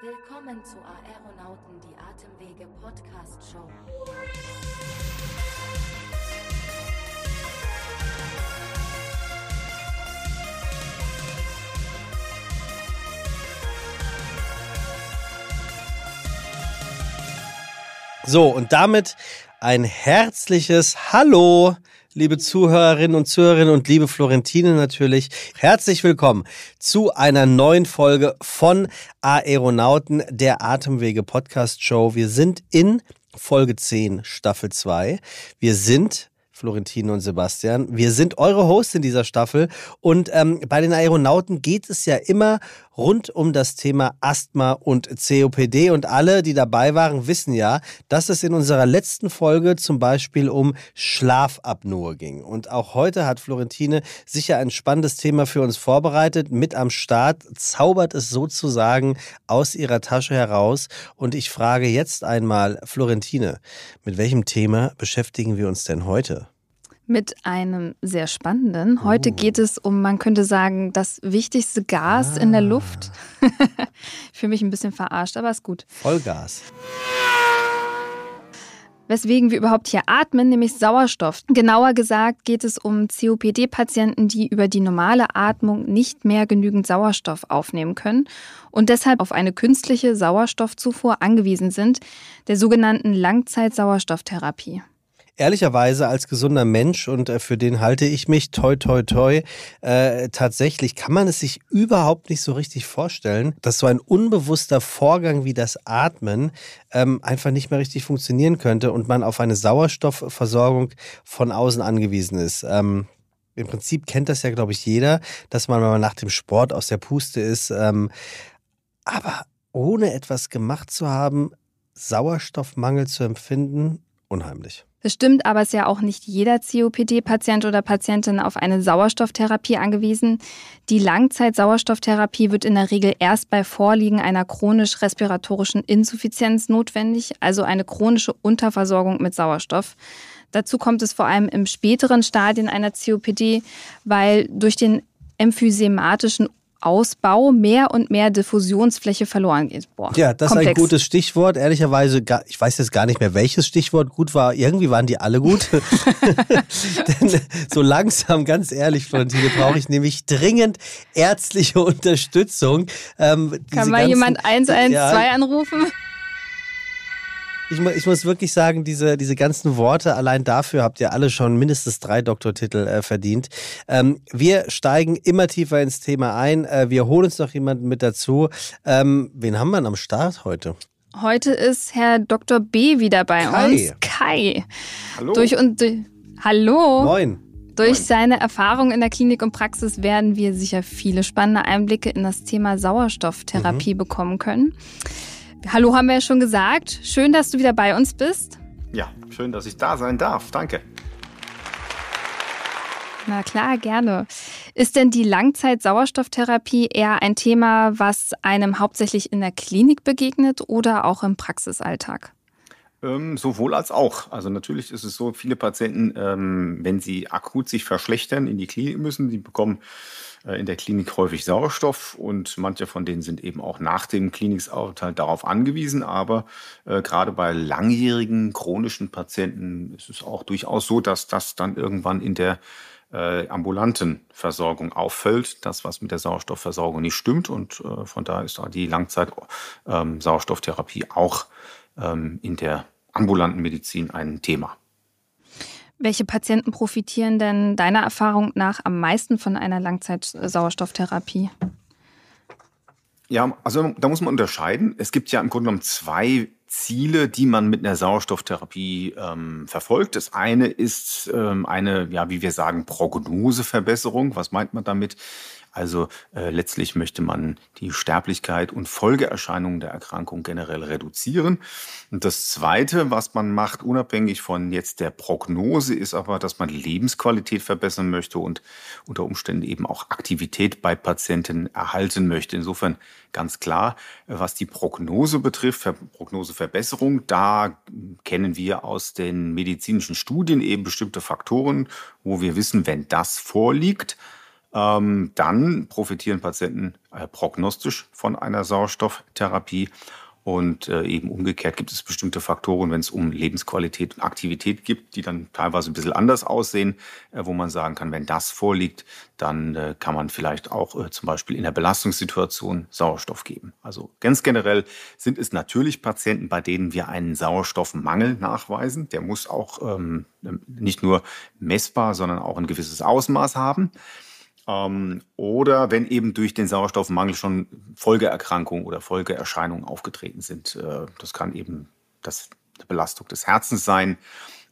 Willkommen zu Aeronauten, die Atemwege Podcast Show. So, und damit ein herzliches Hallo, liebe Zuhörerinnen und Zuhörerinnen und liebe Florentine natürlich. Herzlich willkommen zu einer neuen Folge von Aeronauten, der Atemwege Podcast Show. Wir sind in Folge 10, Staffel 2. Wir sind Florentine und Sebastian. Wir sind eure Hosts in dieser Staffel und ähm, bei den Aeronauten geht es ja immer rund um das Thema Asthma und COPD und alle, die dabei waren, wissen ja, dass es in unserer letzten Folge zum Beispiel um Schlafapnoe ging. Und auch heute hat Florentine sicher ein spannendes Thema für uns vorbereitet. Mit am Start zaubert es sozusagen aus ihrer Tasche heraus. Und ich frage jetzt einmal, Florentine, mit welchem Thema beschäftigen wir uns denn heute? Mit einem sehr spannenden. Heute oh. geht es um, man könnte sagen, das wichtigste Gas ah. in der Luft. ich fühle mich ein bisschen verarscht, aber ist gut. Vollgas. Weswegen wir überhaupt hier atmen, nämlich Sauerstoff. Genauer gesagt geht es um COPD-Patienten, die über die normale Atmung nicht mehr genügend Sauerstoff aufnehmen können und deshalb auf eine künstliche Sauerstoffzufuhr angewiesen sind, der sogenannten Langzeitsauerstofftherapie ehrlicherweise als gesunder Mensch und äh, für den halte ich mich, toi, toi, toi, äh, tatsächlich kann man es sich überhaupt nicht so richtig vorstellen, dass so ein unbewusster Vorgang wie das Atmen ähm, einfach nicht mehr richtig funktionieren könnte und man auf eine Sauerstoffversorgung von außen angewiesen ist. Ähm, im Prinzip kennt das ja, glaube ich, jeder, dass man, wenn man nach dem Sport aus der Puste ist, ähm, aber ohne etwas gemacht zu haben, Sauerstoffmangel zu empfinden, unheimlich. Das stimmt, aber es ist ja auch nicht jeder COPD-Patient oder Patientin auf eine Sauerstofftherapie angewiesen. Die Langzeitsauerstofftherapie wird in der Regel erst bei Vorliegen einer chronisch-respiratorischen Insuffizienz notwendig, also eine chronische Unterversorgung mit Sauerstoff. Dazu kommt es vor allem im späteren Stadien einer COPD, weil durch den emphysematischen Ausbau mehr und mehr Diffusionsfläche verloren geht. Boah, ja, das komplex. ist ein gutes Stichwort. Ehrlicherweise, ich weiß jetzt gar nicht mehr, welches Stichwort gut war. Irgendwie waren die alle gut. Denn so langsam, ganz ehrlich, Florentine, brauche ich nämlich dringend ärztliche Unterstützung. Ähm, Kann mal jemand 112 ja, anrufen? Ich, ich, muss wirklich sagen, diese, diese ganzen Worte, allein dafür habt ihr alle schon mindestens drei Doktortitel äh, verdient. Ähm, wir steigen immer tiefer ins Thema ein. Äh, wir holen uns noch jemanden mit dazu. Ähm, wen haben wir denn am Start heute? Heute ist Herr Dr. B wieder bei Kai. uns. Kai. Hallo. Durch und, durch, hallo. Moin. Durch seine Erfahrung in der Klinik und Praxis werden wir sicher viele spannende Einblicke in das Thema Sauerstofftherapie mhm. bekommen können. Hallo haben wir ja schon gesagt. Schön, dass du wieder bei uns bist. Ja, schön, dass ich da sein darf. Danke. Na klar, gerne. Ist denn die Langzeit-Sauerstofftherapie eher ein Thema, was einem hauptsächlich in der Klinik begegnet oder auch im Praxisalltag? Ähm, sowohl als auch. Also natürlich ist es so, viele Patienten, ähm, wenn sie akut sich verschlechtern, in die Klinik müssen, die bekommen in der Klinik häufig Sauerstoff und manche von denen sind eben auch nach dem Klinikaufenthalt darauf angewiesen. Aber äh, gerade bei langjährigen chronischen Patienten ist es auch durchaus so, dass das dann irgendwann in der äh, ambulanten Versorgung auffällt, das, was mit der Sauerstoffversorgung nicht stimmt. Und äh, von daher ist da die Langzeit-Sauerstofftherapie ähm, auch ähm, in der ambulanten Medizin ein Thema. Welche Patienten profitieren denn deiner Erfahrung nach am meisten von einer Langzeitsauerstofftherapie? Ja, also da muss man unterscheiden. Es gibt ja im Grunde genommen zwei Ziele, die man mit einer Sauerstofftherapie ähm, verfolgt. Das eine ist ähm, eine, ja, wie wir sagen, Prognoseverbesserung. Was meint man damit? Also äh, letztlich möchte man die Sterblichkeit und Folgeerscheinungen der Erkrankung generell reduzieren. Und das Zweite, was man macht, unabhängig von jetzt der Prognose, ist aber, dass man Lebensqualität verbessern möchte und unter Umständen eben auch Aktivität bei Patienten erhalten möchte. Insofern ganz klar, was die Prognose betrifft, Prognoseverbesserung, da kennen wir aus den medizinischen Studien eben bestimmte Faktoren, wo wir wissen, wenn das vorliegt, ähm, dann profitieren Patienten äh, prognostisch von einer Sauerstofftherapie. Und äh, eben umgekehrt gibt es bestimmte Faktoren, wenn es um Lebensqualität und Aktivität geht, die dann teilweise ein bisschen anders aussehen, äh, wo man sagen kann, wenn das vorliegt, dann äh, kann man vielleicht auch äh, zum Beispiel in der Belastungssituation Sauerstoff geben. Also ganz generell sind es natürlich Patienten, bei denen wir einen Sauerstoffmangel nachweisen. Der muss auch ähm, nicht nur messbar, sondern auch ein gewisses Ausmaß haben. Ähm, oder wenn eben durch den Sauerstoffmangel schon Folgeerkrankungen oder Folgeerscheinungen aufgetreten sind. Äh, das kann eben das, Belastung des Herzens sein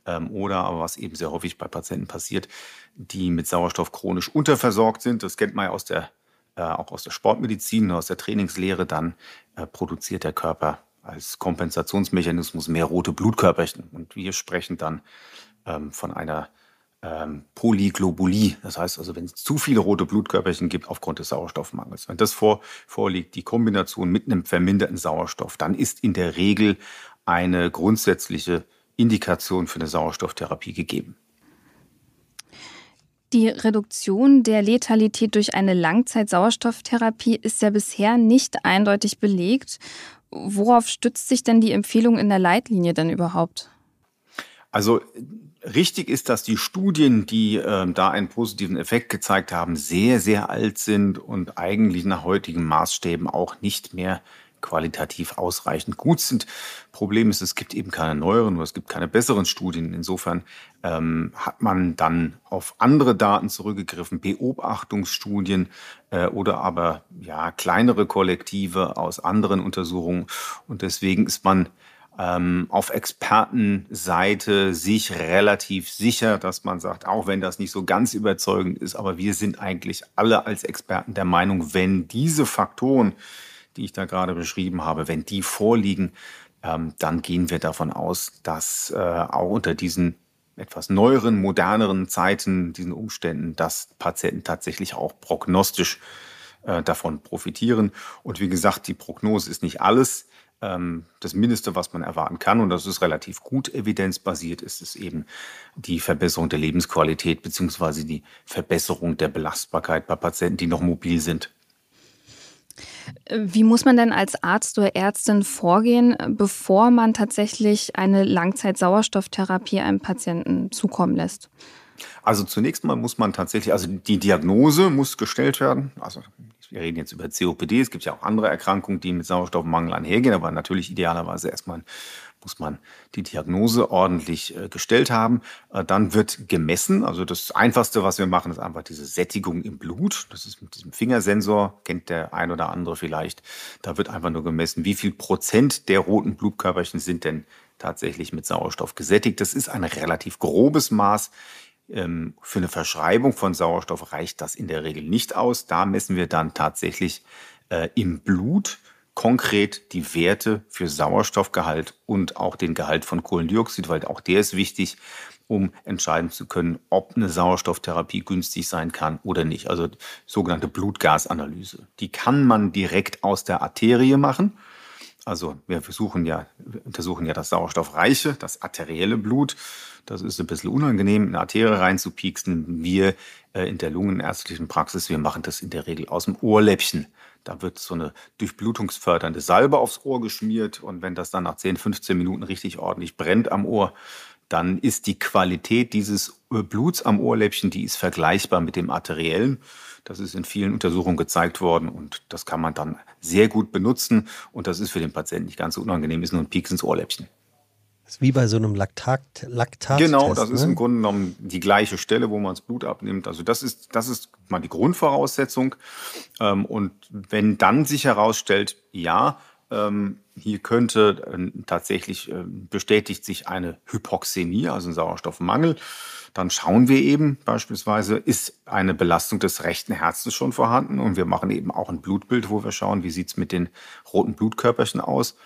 ähm, oder aber was eben sehr häufig bei Patienten passiert, die mit Sauerstoff chronisch unterversorgt sind. Das kennt man ja aus der, äh, auch aus der Sportmedizin, aus der Trainingslehre. Dann äh, produziert der Körper als Kompensationsmechanismus mehr rote Blutkörperchen. Und wir sprechen dann ähm, von einer ähm, Polyglobulie. Das heißt also, wenn es zu viele rote Blutkörperchen gibt aufgrund des Sauerstoffmangels. Wenn das vor, vorliegt, die Kombination mit einem verminderten Sauerstoff, dann ist in der Regel eine grundsätzliche Indikation für eine Sauerstofftherapie gegeben. Die Reduktion der Letalität durch eine Langzeitsauerstofftherapie ist ja bisher nicht eindeutig belegt. Worauf stützt sich denn die Empfehlung in der Leitlinie denn überhaupt? Also Richtig ist, dass die Studien, die äh, da einen positiven Effekt gezeigt haben, sehr, sehr alt sind und eigentlich nach heutigen Maßstäben auch nicht mehr qualitativ ausreichend gut sind. Problem ist, es gibt eben keine neueren oder es gibt keine besseren Studien. Insofern ähm, hat man dann auf andere Daten zurückgegriffen, Beobachtungsstudien äh, oder aber ja kleinere Kollektive aus anderen Untersuchungen. Und deswegen ist man ähm, auf Expertenseite sich relativ sicher, dass man sagt, auch wenn das nicht so ganz überzeugend ist, aber wir sind eigentlich alle als Experten der Meinung, wenn diese Faktoren, die ich da gerade beschrieben habe, wenn die vorliegen, ähm, dann gehen wir davon aus, dass äh, auch unter diesen etwas neueren, moderneren Zeiten, diesen Umständen, dass Patienten tatsächlich auch prognostisch äh, davon profitieren. Und wie gesagt, die Prognose ist nicht alles das Mindeste, was man erwarten kann, und das ist relativ gut evidenzbasiert, ist es eben die Verbesserung der Lebensqualität beziehungsweise die Verbesserung der Belastbarkeit bei Patienten, die noch mobil sind. Wie muss man denn als Arzt oder Ärztin vorgehen, bevor man tatsächlich eine Langzeitsauerstofftherapie einem Patienten zukommen lässt? Also zunächst mal muss man tatsächlich, also die Diagnose muss gestellt werden. Also wir reden jetzt über COPD, es gibt ja auch andere Erkrankungen, die mit Sauerstoffmangel einhergehen, aber natürlich idealerweise erstmal muss man die Diagnose ordentlich äh, gestellt haben. Äh, dann wird gemessen. Also das Einfachste, was wir machen, ist einfach diese Sättigung im Blut. Das ist mit diesem Fingersensor, kennt der ein oder andere vielleicht. Da wird einfach nur gemessen, wie viel Prozent der roten Blutkörperchen sind denn tatsächlich mit Sauerstoff gesättigt. Das ist ein relativ grobes Maß. Ähm, für eine Verschreibung von Sauerstoff reicht das in der Regel nicht aus. Da messen wir dann tatsächlich äh, im Blut konkret die Werte für Sauerstoffgehalt und auch den Gehalt von Kohlendioxid, weil auch der ist wichtig, um entscheiden zu können, ob eine Sauerstofftherapie günstig sein kann oder nicht. Also sogenannte Blutgasanalyse. Die kann man direkt aus der Arterie machen. Also wir versuchen ja, untersuchen ja das sauerstoffreiche, das arterielle Blut. Das ist ein bisschen unangenehm, in eine Arterie reinzupieksen. Wir äh, in der lungenärztlichen Praxis, wir machen das in der Regel aus dem Ohrläppchen. Da wird so eine durchblutungsfördernde Salbe aufs Ohr geschmiert und wenn das dann nach 10, 15 Minuten richtig ordentlich brennt am Ohr, dann ist die Qualität dieses äh, Bluts am Ohrläppchen, die ist vergleichbar mit dem arteriellen. Das ist in vielen Untersuchungen gezeigt worden und das kann man dann sehr gut benutzen und das ist für den Patienten nicht ganz so unangenehm, ist nur ein Pieks ins Ohrläppchen. Das ist wie bei so einem Laktat. Laktat genau, das ne? ist im Grunde genommen die gleiche Stelle, wo man das Blut abnimmt. Also das ist, das ist mal die Grundvoraussetzung. Ähm, und wenn dann sich herausstellt, ja, ähm, hier könnte äh, tatsächlich äh, bestätigt sich eine Hypoxämie, also ein Sauerstoffmangel, dann schauen wir eben beispielsweise, ist eine Belastung des rechten Herzens schon vorhanden und wir machen eben auch ein Blutbild, wo wir schauen, wie sieht es mit den roten Blutkörperchen aus.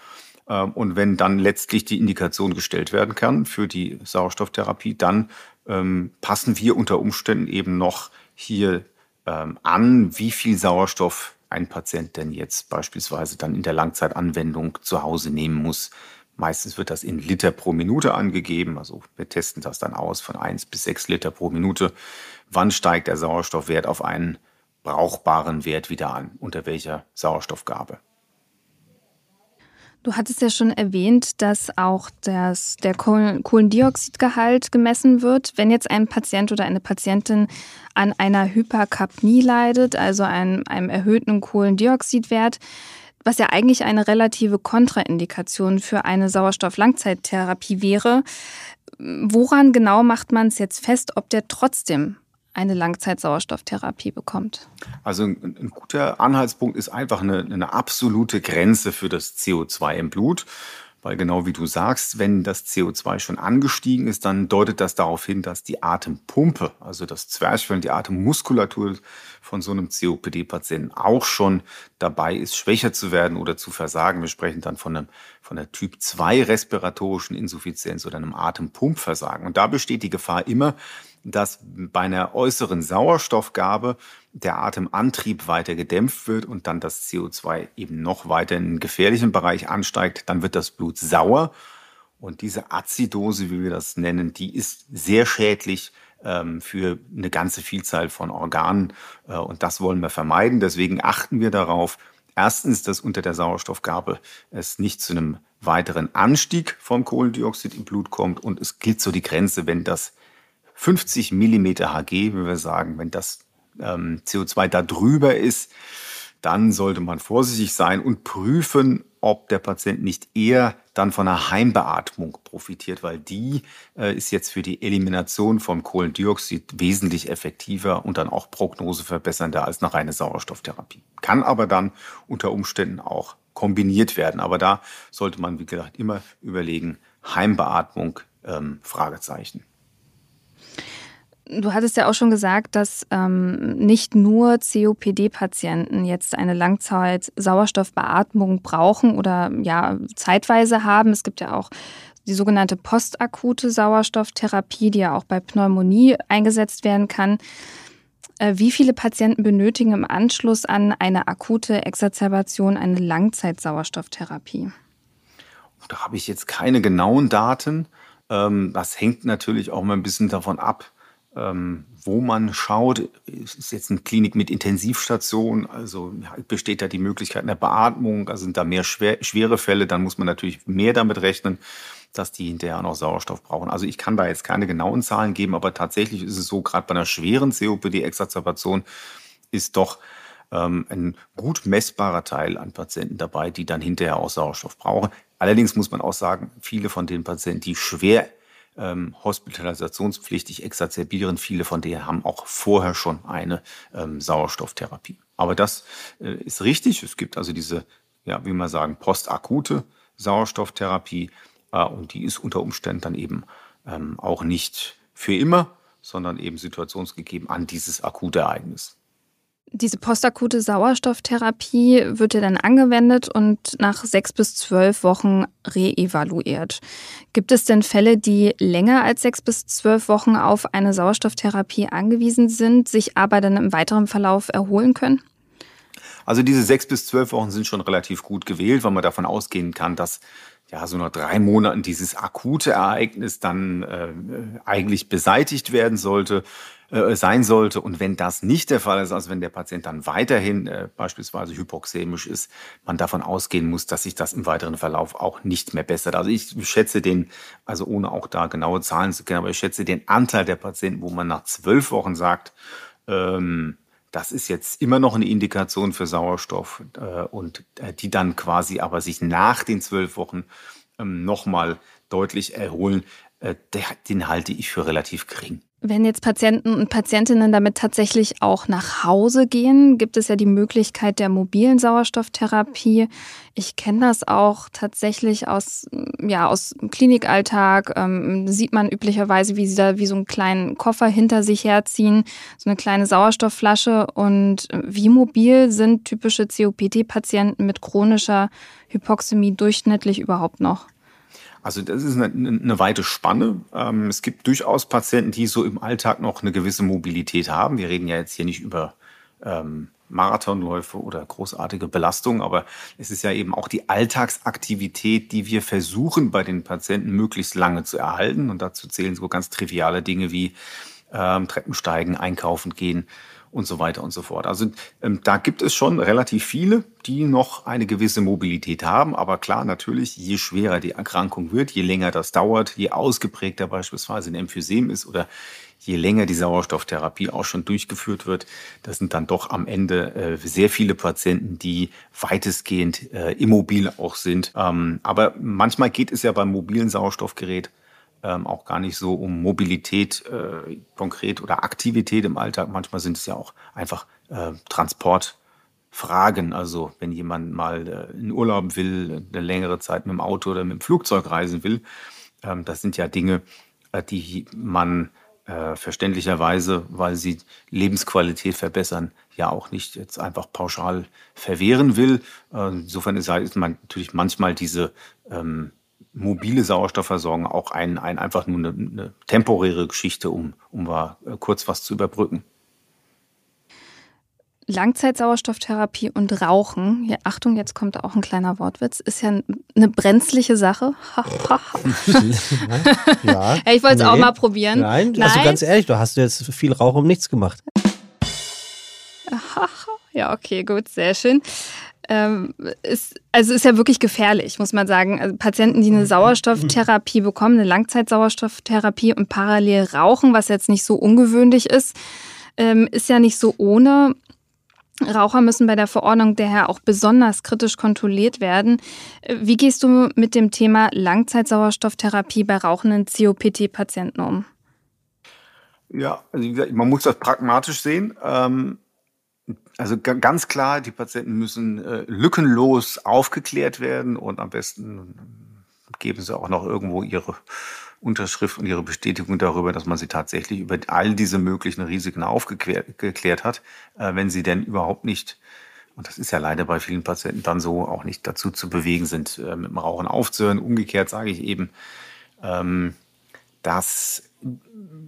Ähm, und wenn dann letztlich die Indikation gestellt werden kann für die Sauerstofftherapie, dann ähm, passen wir unter Umständen eben noch hier ähm, an, wie viel Sauerstoff ein Patient denn jetzt beispielsweise dann in der Langzeitanwendung zu Hause nehmen muss. Meistens wird das in Liter pro Minute angegeben. Also wir testen das dann aus von 1 bis 6 Liter pro Minute. Wann steigt der Sauerstoffwert auf einen brauchbaren Wert wieder an, unter welcher Sauerstoffgabe. Du hattest ja schon erwähnt, dass auch das, der Kohlendioxidgehalt gemessen wird. Wenn jetzt ein Patient oder eine Patientin an einer Hyperkapnie leidet, also einem, einem erhöhten Kohlendioxidwert, was ja eigentlich eine relative Kontraindikation für eine Sauerstofflangzeittherapie wäre, woran genau macht man es jetzt fest, ob der trotzdem eine Langzeitsauerstofftherapie bekommt? Also ein, ein, guter Anhaltspunkt ist einfach eine, eine absolute Grenze für das CO2 im Blut. Weil genau wie du sagst, wenn das CO2 schon angestiegen ist, dann deutet das darauf hin, dass die Atempumpe, also das Zwerchfell die Atemmuskulatur von so einem COPD-Patienten auch schon dabei ist, schwächer zu werden oder zu versagen. Wir sprechen dann von, einem, von einer Typ 2 respiratorischen Insuffizienz oder einem Atempumpversagen. Und da besteht die Gefahr immer, dass bei einer äußeren Sauerstoffgabe der Atemantrieb weiter gedämpft wird und dann das CO2 eben noch weiter in einen gefährlichen Bereich ansteigt, dann wird das Blut sauer. Und diese Azidose, wie wir das nennen, die ist sehr schädlich ähm, für eine ganze Vielzahl von Organen. Äh, und das wollen wir vermeiden. Deswegen achten wir darauf, erstens, dass unter der Sauerstoffgabe es nicht zu einem weiteren Anstieg vom Kohlendioxid im Blut kommt. Und es gilt so die Grenze, wenn das 50 Millimeter Hg, wie wir sagen, wenn das ähm, CO2 da drüber ist, dann sollte man vorsichtig sein und prüfen, ob der Patient nicht eher dann von einer Heimbeatmung profitiert, weil die äh, ist jetzt für die Elimination vom Kohlendioxid wesentlich effektiver und dann auch prognoseverbessernder als eine reine Sauerstofftherapie. Kann aber dann unter Umständen auch kombiniert werden. Aber da sollte man, wie gesagt, immer überlegen, Heimbeatmung, ähm, Fragezeichen. Du hattest ja auch schon gesagt, dass ähm, nicht nur COPD-Patienten jetzt eine Langzeit-Sauerstoffbeatmung brauchen oder ja zeitweise haben. Es gibt ja auch die sogenannte postakute Sauerstofftherapie, die ja auch bei Pneumonie eingesetzt werden kann. Äh, wie viele Patienten benötigen im Anschluss an eine akute Exazerbation eine Langzeitsauerstofftherapie? Da habe ich jetzt keine genauen Daten. Ähm, das hängt natürlich auch mal ein bisschen davon ab, ähm, wo man schaut, ist jetzt eine Klinik mit Intensivstation, also besteht da die Möglichkeit einer Beatmung, also sind da mehr schwer, schwere Fälle, dann muss man natürlich mehr damit rechnen, dass die hinterher noch Sauerstoff brauchen. Also ich kann da jetzt keine genauen Zahlen geben, aber tatsächlich ist es so, gerade bei einer schweren COPD-Exazerbation ist doch ähm, ein gut messbarer Teil an Patienten dabei, die dann hinterher auch Sauerstoff brauchen. Allerdings muss man auch sagen, viele von den Patienten, die schwer ähm, hospitalisationspflichtig exazerbieren. Viele von denen haben auch vorher schon eine ähm, Sauerstofftherapie. Aber das äh, ist richtig. Es gibt also diese, ja, wie man sagen, postakute Sauerstofftherapie äh, und die ist unter Umständen dann eben ähm, auch nicht für immer, sondern eben situationsgegeben an dieses akute Ereignis. Diese postakute Sauerstofftherapie wird ja dann angewendet und nach sechs bis zwölf Wochen reevaluiert. Gibt es denn Fälle, die länger als sechs bis zwölf Wochen auf eine Sauerstofftherapie angewiesen sind, sich aber dann im weiteren Verlauf erholen können? Also diese sechs bis zwölf Wochen sind schon relativ gut gewählt, weil man davon ausgehen kann, dass ja so nach drei Monaten dieses akute Ereignis dann äh, eigentlich beseitigt werden sollte äh, sein sollte. Und wenn das nicht der Fall ist, also wenn der Patient dann weiterhin äh, beispielsweise hypoxämisch ist, man davon ausgehen muss, dass sich das im weiteren Verlauf auch nicht mehr bessert. Also ich schätze den, also ohne auch da genaue Zahlen zu kennen, aber ich schätze den Anteil der Patienten, wo man nach zwölf Wochen sagt, ähm, das ist jetzt immer noch eine Indikation für Sauerstoff äh, und äh, die dann quasi aber sich nach den zwölf Wochen ähm, nochmal deutlich erholen, äh, den halte ich für relativ gering. Wenn jetzt Patienten und Patientinnen damit tatsächlich auch nach Hause gehen, gibt es ja die Möglichkeit der mobilen Sauerstofftherapie. Ich kenne das auch tatsächlich aus, ja, aus Klinikalltag. Ähm, sieht man üblicherweise, wie sie da wie so einen kleinen Koffer hinter sich herziehen, so eine kleine Sauerstoffflasche. Und wie mobil sind typische COPD-Patienten mit chronischer Hypoxämie durchschnittlich überhaupt noch? Also das ist eine, eine weite Spanne. Ähm, es gibt durchaus Patienten, die so im Alltag noch eine gewisse Mobilität haben. Wir reden ja jetzt hier nicht über ähm, Marathonläufe oder großartige Belastungen, aber es ist ja eben auch die Alltagsaktivität, die wir versuchen bei den Patienten möglichst lange zu erhalten. Und dazu zählen so ganz triviale Dinge wie ähm, Treppensteigen, einkaufen gehen und so weiter und so fort. Also ähm, da gibt es schon relativ viele, die noch eine gewisse Mobilität haben. Aber klar, natürlich, je schwerer die Erkrankung wird, je länger das dauert, je ausgeprägter beispielsweise ein Emphysem ist oder je länger die Sauerstofftherapie auch schon durchgeführt wird, das sind dann doch am Ende äh, sehr viele Patienten, die weitestgehend äh, immobil auch sind. Ähm, aber manchmal geht es ja beim mobilen Sauerstoffgerät ähm, auch gar nicht so um Mobilität äh, konkret oder Aktivität im Alltag. Manchmal sind es ja auch einfach äh, Transportfragen. Also wenn jemand mal äh, in Urlaub will, eine längere Zeit mit dem Auto oder mit dem Flugzeug reisen will, ähm, das sind ja Dinge, äh, die man äh, verständlicherweise, weil sie Lebensqualität verbessern, ja auch nicht jetzt einfach pauschal verwehren will. Äh, insofern ist, man natürlich manchmal diese ähm, mobile Sauerstoffversorgung auch ein, ein einfach nur eine, eine temporäre Geschichte, um, um mal äh, kurz was zu überbrücken. Langzeitsauerstofftherapie und Rauchen, ja, Achtung, jetzt kommt auch ein kleiner Wortwitz, ist ja eine brenzliche Sache. ja, ich wollte es nee. auch mal probieren. Nein, Nein, also ganz ehrlich, du hast jetzt viel Rauch um nichts gemacht. Ja, okay, gut, sehr schön ähm, ist, also ist ja wirklich gefährlich, muss man sagen. Also Patienten, die eine Sauerstofftherapie bekommen, eine Langzeitsauerstofftherapie und parallel rauchen, was jetzt nicht so ungewöhnlich ist, ähm, ist ja nicht so ohne. Raucher müssen bei der Verordnung daher auch besonders kritisch kontrolliert werden. Wie gehst du mit dem Thema Langzeitsauerstofftherapie bei rauchenden COPT-Patienten um? Ja, also wie gesagt, man muss das pragmatisch sehen. Ähm, also ganz klar, die Patienten müssen äh, lückenlos aufgeklärt werden und am besten geben sie auch noch irgendwo ihre Unterschrift und ihre Bestätigung darüber, dass man sie tatsächlich über all diese möglichen Risiken aufgeklärt hat, äh, wenn sie denn überhaupt nicht, und das ist ja leider bei vielen Patienten dann so, auch nicht dazu zu bewegen sind, äh, mit dem Rauchen aufzuhören. Umgekehrt sage ich eben, ähm, dass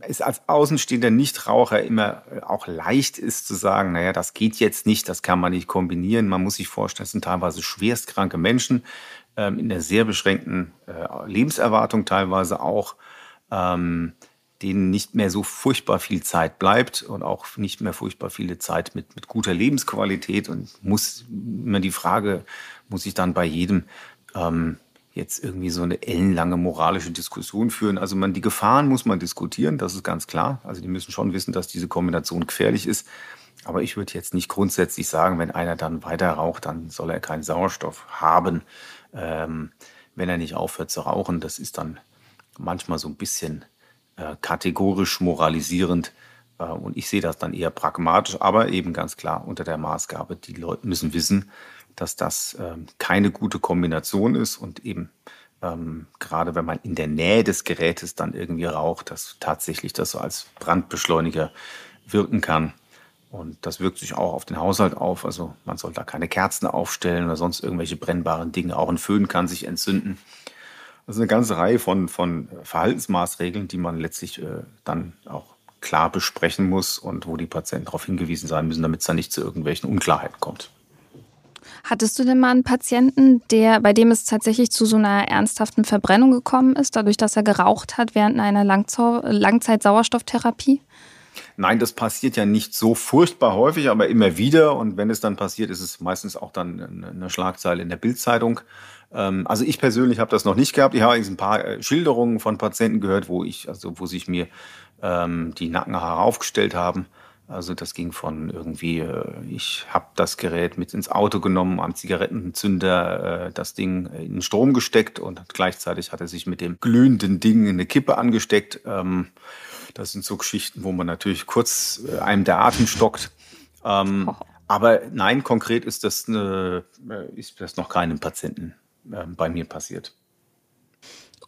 es als außenstehender Nichtraucher immer äh, auch leicht ist zu sagen, naja, das geht jetzt nicht, das kann man nicht kombinieren. Man muss sich vorstellen, es sind teilweise schwerstkranke Menschen ähm, in der sehr beschränkten äh, Lebenserwartung teilweise auch, ähm, denen nicht mehr so furchtbar viel Zeit bleibt und auch nicht mehr furchtbar viele Zeit mit, mit guter Lebensqualität und muss immer die Frage, muss ich dann bei jedem ähm, jetzt irgendwie so eine ellenlange moralische Diskussion führen. Also man, die Gefahren muss man diskutieren, das ist ganz klar. Also die müssen schon wissen, dass diese Kombination gefährlich ist. Aber ich würde jetzt nicht grundsätzlich sagen, wenn einer dann weiter raucht, dann soll er keinen Sauerstoff haben. Ähm, wenn er nicht aufhört zu rauchen, das ist dann manchmal so ein bisschen äh, kategorisch moralisierend. Äh, und ich sehe das dann eher pragmatisch, aber eben ganz klar unter der Maßgabe, die Leute müssen wissen, dass das ähm, keine gute Kombination ist und eben ähm, gerade wenn man in der Nähe des Gerätes dann irgendwie raucht, dass tatsächlich das so als Brandbeschleuniger wirken kann. Und das wirkt sich auch auf den Haushalt auf. Also man soll da keine Kerzen aufstellen oder sonst irgendwelche brennbaren Dinge. Auch ein Föhn kann sich entzünden. Also eine ganze Reihe von, von Verhaltensmaßregeln, die man letztlich äh, dann auch klar besprechen muss und wo die Patienten darauf hingewiesen sein müssen, damit es dann nicht zu irgendwelchen Unklarheiten kommt. Hattest du denn mal einen Patienten, der, bei dem es tatsächlich zu so einer ernsthaften Verbrennung gekommen ist, dadurch, dass er geraucht hat während einer Langzeitsauerstofftherapie? Nein, das passiert ja nicht so furchtbar häufig, aber immer wieder. Und wenn es dann passiert, ist es meistens auch dann eine Schlagzeile in der Bildzeitung. Ähm, also ich persönlich habe das noch nicht gehabt. Ich habe ein paar äh, Schilderungen von Patienten gehört, wo ich, also wo sich mir ähm, die Nackenhaare aufgestellt haben. Also das ging von irgendwie, äh, ich habe das Gerät mit ins Auto genommen, am Zigarettenzünder äh, das Ding in den Strom gesteckt und gleichzeitig hat er sich mit dem glühenden Ding eine Kippe angesteckt. Ähm, das sind so Geschichten, wo man natürlich kurz äh, einem der Atem stockt. Ähm, oh. Aber nein, konkret ist das, eine, ist das noch keinem Patienten bei mir passiert.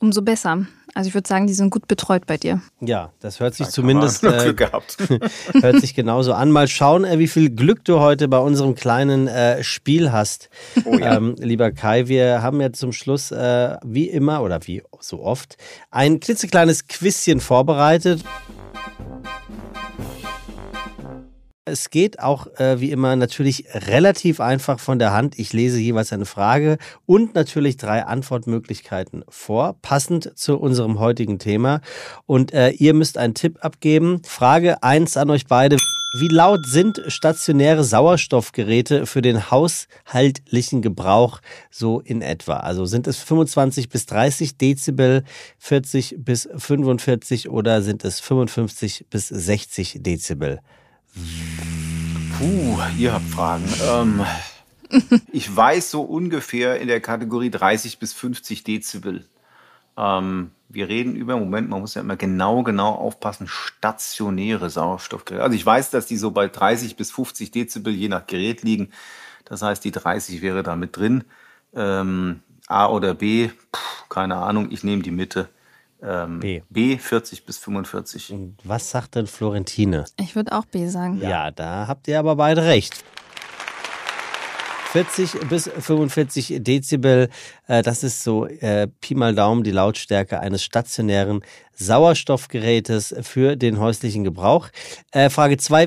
Umso besser. Also ich würde sagen, die sind gut betreut bei dir. Ja, das hört sich da zumindest äh, hört sich genauso an. Mal schauen, äh, wie viel Glück du heute bei unserem kleinen äh, Spiel hast, oh, ja. ähm, lieber Kai. Wir haben ja zum Schluss äh, wie immer oder wie so oft ein klitzekleines Quizchen vorbereitet. Es geht auch äh, wie immer natürlich relativ einfach von der Hand. Ich lese jeweils eine Frage und natürlich drei Antwortmöglichkeiten vor, passend zu unserem heutigen Thema. Und äh, ihr müsst einen Tipp abgeben. Frage 1 an euch beide. Wie laut sind stationäre Sauerstoffgeräte für den haushaltlichen Gebrauch so in etwa? Also sind es 25 bis 30 Dezibel, 40 bis 45 oder sind es 55 bis 60 Dezibel? Puh, ihr habt Fragen. Ähm, ich weiß so ungefähr in der Kategorie 30 bis 50 Dezibel. Ähm, wir reden über, Moment, man muss ja immer genau, genau aufpassen, stationäre Sauerstoffgeräte. Also ich weiß, dass die so bei 30 bis 50 Dezibel je nach Gerät liegen. Das heißt, die 30 wäre da mit drin. Ähm, A oder B, Puh, keine Ahnung, ich nehme die Mitte. Ähm, B. B 40 bis 45. Und was sagt denn Florentine? Ich würde auch B sagen. Ja. da habt ihr aber beide recht. 40 bis 45 Dezibel, äh, das ist so äh, Pi mal Daumen die Lautstärke eines stationären Sauerstoffgerätes für den häuslichen Gebrauch. Äh, Frage 2.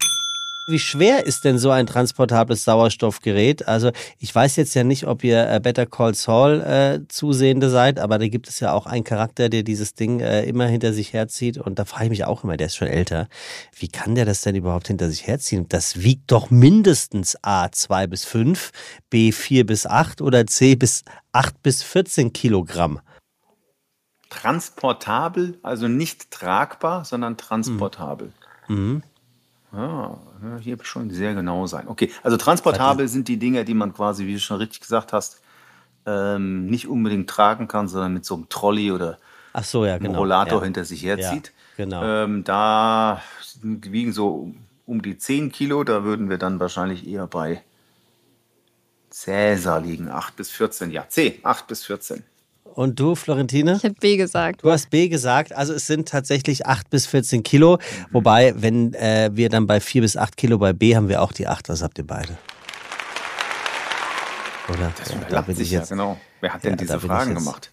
Wie schwer ist denn so ein transportables Sauerstoffgerät? Also ich weiß jetzt ja nicht, ob ihr äh, Better Call Saul äh, Zusehende seid, aber da gibt es ja auch einen Charakter, der dieses Ding äh, immer hinter sich herzieht. Und da frage ich mich auch immer, der ist schon älter. Wie kann der das denn überhaupt hinter sich herziehen? Das wiegt doch mindestens A 2 bis 5, B 4 bis 8 oder C bis 8 bis 14 Kilogramm. Transportabel, also nicht tragbar, sondern transportabel. Mhm. Ja, hier schon sehr genau sein. Okay, also transportabel sind die Dinge, die man quasi, wie du schon richtig gesagt hast, ähm, nicht unbedingt tragen kann, sondern mit so einem Trolley oder Ach so, ja, einem genau. Rollator ja. hinter sich herzieht. Ja, genau. Ähm, da wiegen so um die 10 Kilo, da würden wir dann wahrscheinlich eher bei Cäsar liegen, 8 bis 14. Ja, C, 8 bis 14. Und du, Florentine? Ich hätte B gesagt. Du hast B gesagt, also es sind tatsächlich 8 bis 14 Kilo. Wobei, wenn äh, wir dann bei 4 bis 8 Kilo bei B haben wir auch die 8. Was habt ihr beide? Oder? Das Ja, da bin ich ja, jetzt- genau. Wer hat denn Ja, diese Fragen gemacht?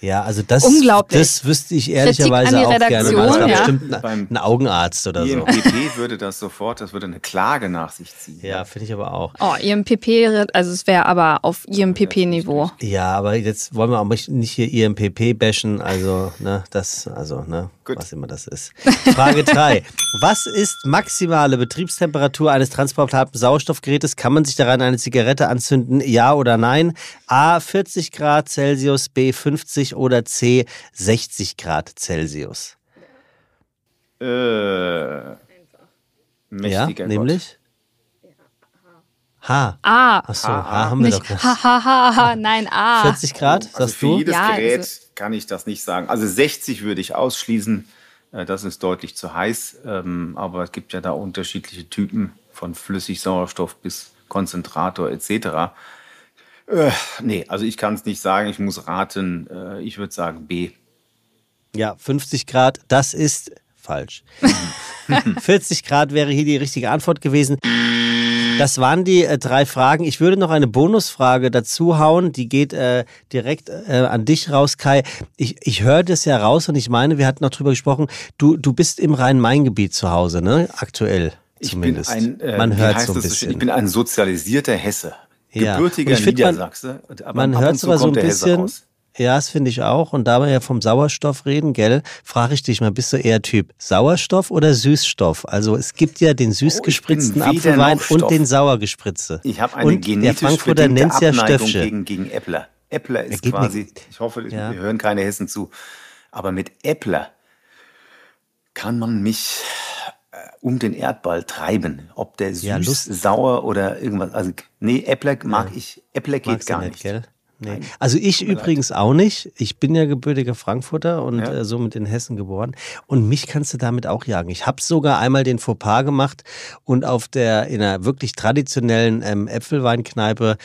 Ja, also das, Unglaublich. das wüsste ich ehrlicherweise auch gerne. Das war ja. bestimmt ein, Augenarzt oder so. IMPP würde das sofort, das würde eine Klage nach sich ziehen. Ja, finde ich aber auch. Oh, IMPP, also es wäre aber auf IMPP-Niveau. Ja, aber jetzt wollen wir auch nicht nicht hier IMPP bashen, also, ne, das, also, ne, Gut. was immer das ist. Frage 3. Was ist maximale Betriebstemperatur eines transportablen Sauerstoffgerätes? Kann man sich daran eine Zigarette anzünden? Ja oder nein? A, 40 Grad Celsius, B, 50 oder C, 60 Grad Celsius? Äh, Ja, mächtiger Gott. nämlich? H. A. Achso, H haben wir Nicht doch. ha, ha, ha, ha, nein, A. 40 Grad, Also sagst für du? jedes Ja, Gerät also- kann ich das nicht sagen. Also 60 würde ich ausschließen. Äh, Das ist deutlich zu heiß. Ähm, Aber es gibt ja da unterschiedliche Typen von Flüssigsauerstoff bis Konzentrator etc. Äh, nee, also ich kann es nicht sagen. Ich muss raten. Äh, Ich würde sagen B. Ja, 50 Grad, das ist falsch. 40 Grad wäre hier die richtige Antwort gewesen. Das waren die äh, drei Fragen. Ich würde noch eine Bonusfrage dazu hauen. Die geht äh, direkt äh, an dich raus, Kai. Ich, ich höre das ja raus und ich meine, wir hatten noch drüber gesprochen, du, du bist im Rhein-Main-Gebiet zu Hause, ne? Aktuell Ich zumindest. bin ein, äh, man hört so ein das bisschen. Ich bin ein sozialisierter Hesse. Ja. Gebürtiger ich find, man- Niedersachse. Man und hört zu aber so ein bisschen, ja, das finde ich auch. Und da wir ja vom Sauerstoff reden, gell, frage ich dich mal, bist du eher Typ Sauerstoff oder Süßstoff? Also es gibt ja den süß Oh, ich gespritzten Apfelwein und den sauer gespritze. Ich habe eine und der genetisch Frankfurter nennt's ja Stöffsche. gegen, gegen Äppler. Äppler ist quasi, nicht. ich hoffe, Ja. wir hören keine Hessen zu, aber mit Äppler kann man mich um den Erdball treiben. Ob der süß, Ja, sauer oder irgendwas. Also, nee, Äppler mag ich. Äppler geht Magst gar nicht, nicht. Nee. Also ich übrigens auch nicht. Ich bin ja gebürtiger Frankfurter und Ja. äh, somit in Hessen geboren. Und mich kannst du damit auch jagen. Ich habe sogar einmal den Fauxpas gemacht und auf der in einer wirklich traditionellen ähm, Äpfelweinkneipe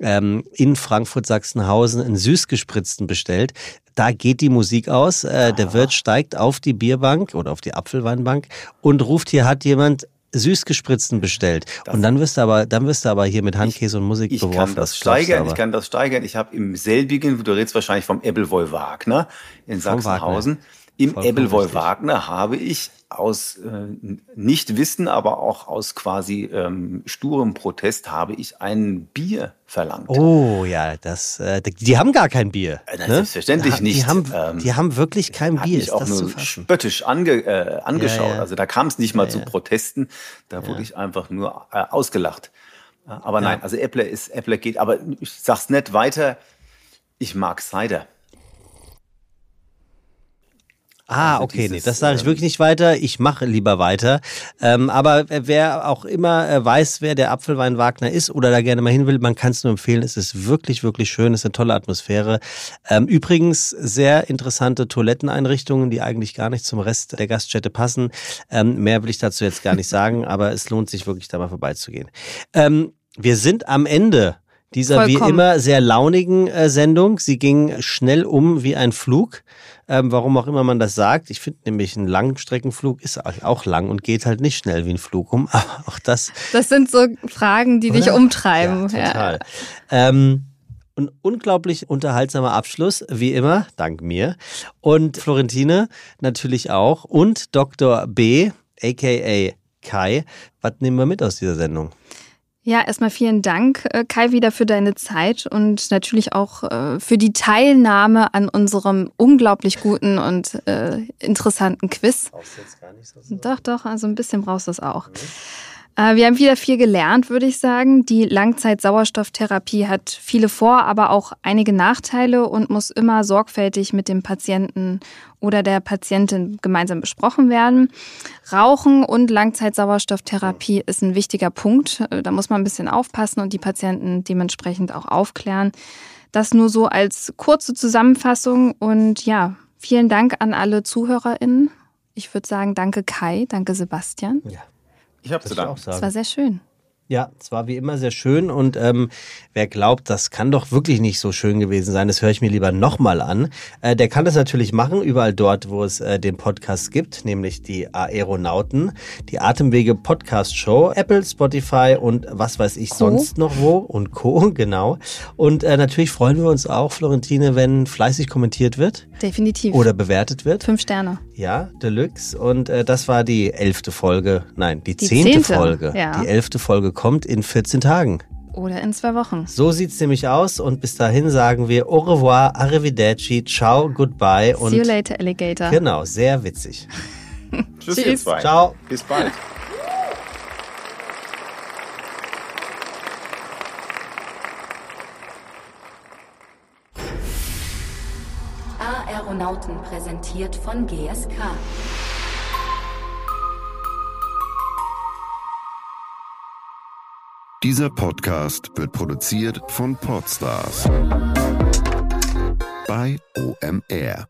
ähm, in Frankfurt-Sachsenhausen einen süßgespritzten bestellt. Da geht die Musik aus. Äh, der Wirt steigt auf die Bierbank oder auf die Apfelweinbank und ruft, hier hat jemand süßgespritzten bestellt. und dann wirst du aber, dann wirst du aber hier mit Handkäse und Musik Ich beworfen. kann das steigern, ich kann das steigern. Ich habe im selbigen, du redest wahrscheinlich vom Ebbelwoll Wagner in Sachsenhausen. Im Ebbelwoll Wagner habe ich aus äh, Nichtwissen, aber auch aus quasi ähm, sturem Protest habe ich ein Bier verlangt. Oh ja, das, äh, die haben gar kein Bier. Äh, ne? Selbstverständlich die, nicht. Die haben, ähm, die haben wirklich kein Bier. Mich auch nur spöttisch ange, äh, angeschaut. Ja, ja. Also da kam es nicht mal ja, zu Protesten. Da wurde ich einfach nur äh, ausgelacht. Äh, aber nein, also Apple ist Apple geht. Aber ich sag's nicht weiter. Ich mag Cider. Ah, also okay, dieses, nee, das sage ich wirklich nicht weiter. Ich mache lieber weiter. Ähm, aber wer auch immer äh, weiß, wer der Apfelwein Wagner ist oder da gerne mal hin will, man kann es nur empfehlen. Es ist wirklich, wirklich schön. Es ist eine tolle Atmosphäre. Ähm, übrigens sehr interessante Toiletteneinrichtungen, die eigentlich gar nicht zum Rest der Gaststätte passen. Ähm, mehr will ich dazu jetzt gar nicht sagen, aber es lohnt sich wirklich da mal vorbeizugehen. Ähm, wir sind am Ende dieser Vollkommen. wie immer sehr launigen äh, Sendung. Sie ging schnell um wie ein Flug, ähm, warum auch immer man das sagt. Ich finde nämlich, ein Langstreckenflug ist auch lang und geht halt nicht schnell wie ein Flug um. Aber auch das. Das sind so Fragen, die Oder? dich umtreiben. Ja, total. Ja. Ähm, ein unglaublich unterhaltsamer Abschluss, wie immer, dank mir. Und Florentine natürlich auch. Und Dr. B, aka Kai. Was nehmen wir mit aus dieser Sendung? Ja, erstmal vielen Dank, äh, Kai, wieder für deine Zeit und natürlich auch äh, für die Teilnahme an unserem unglaublich guten und äh, interessanten Quiz. Brauchst du jetzt gar nicht so. Doch, doch, also ein bisschen brauchst du es auch. Mhm. Äh, wir haben wieder viel gelernt, würde ich sagen. Die Langzeitsauerstofftherapie hat viele Vor-, aber auch einige Nachteile und muss immer sorgfältig mit dem Patienten oder der Patientin gemeinsam besprochen werden. Rauchen und Langzeitsauerstofftherapie ist ein wichtiger Punkt. Äh, da muss man ein bisschen aufpassen und die Patienten dementsprechend auch aufklären. Das nur so als kurze Zusammenfassung und ja, vielen Dank an alle ZuhörerInnen. Ich würde sagen, danke Kai, danke Sebastian. Ja. Ich habe zu danken. Das war sehr schön. Ja, es war wie immer sehr schön und ähm, wer glaubt, das kann doch wirklich nicht so schön gewesen sein, das höre ich mir lieber nochmal an. Äh, der kann das natürlich machen, überall dort, wo es äh, den Podcast gibt, nämlich die Aeronauten, die Atemwege Podcast Show, Apple, Spotify und was weiß ich Co. sonst noch wo und Co. Genau. Und äh, natürlich freuen wir uns auch, Florentine, wenn fleißig kommentiert wird. Definitiv. Oder bewertet wird. Fünf Sterne. Ja, Deluxe. Und äh, das war die elfte Folge, nein, die, die zehnte, zehnte, Folge. Ja. Die elfte Folge kommt in 14 Tagen. Oder in zwei Wochen. So sieht's nämlich aus und bis dahin sagen wir au revoir, arrivederci, ciao, goodbye und See you later, Alligator. Genau, sehr witzig. Tschüss, ihr zwei. Ciao. Bis bald. Aeronauten präsentiert von GSK. Dieser Podcast wird produziert von Podstars bei OMR.